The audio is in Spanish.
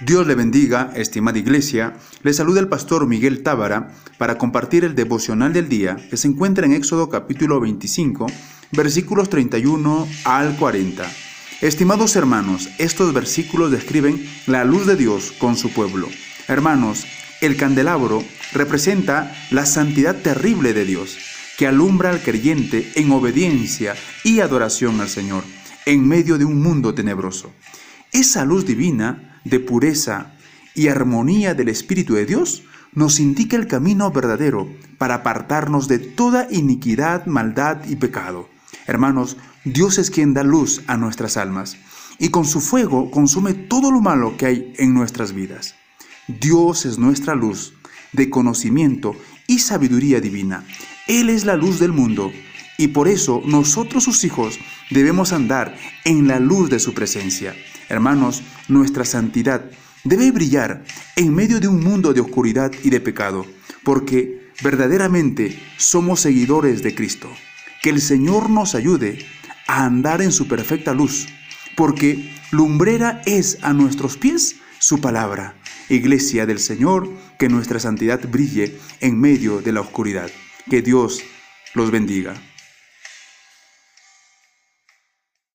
Dios le bendiga, estimada iglesia. Le saluda el pastor Miguel Tábara para compartir el devocional del día que se encuentra en Éxodo capítulo 25, versículos 31 al 40. Estimados hermanos, estos versículos describen la luz de Dios con su pueblo. Hermanos, el candelabro representa la santidad terrible de Dios, que alumbra al creyente en obediencia y adoración al Señor, en medio de un mundo tenebroso. Esa luz divina de pureza y armonía del Espíritu de Dios nos indica el camino verdadero para apartarnos de toda iniquidad, maldad y pecado. Hermanos, Dios es quien da luz a nuestras almas y con su fuego consume todo lo malo que hay en nuestras vidas. Dios es nuestra luz de conocimiento y sabiduría divina. Él es la luz del mundo y por eso nosotros sus hijos debemos andar en la luz de su presencia. Hermanos, nuestra santidad debe brillar en medio de un mundo de oscuridad y de pecado, porque verdaderamente somos seguidores de Cristo. Que el Señor nos ayude a andar en su perfecta luz, porque lumbrera es a nuestros pies su palabra. Iglesia del Señor, que nuestra santidad brille en medio de la oscuridad. Que Dios los bendiga.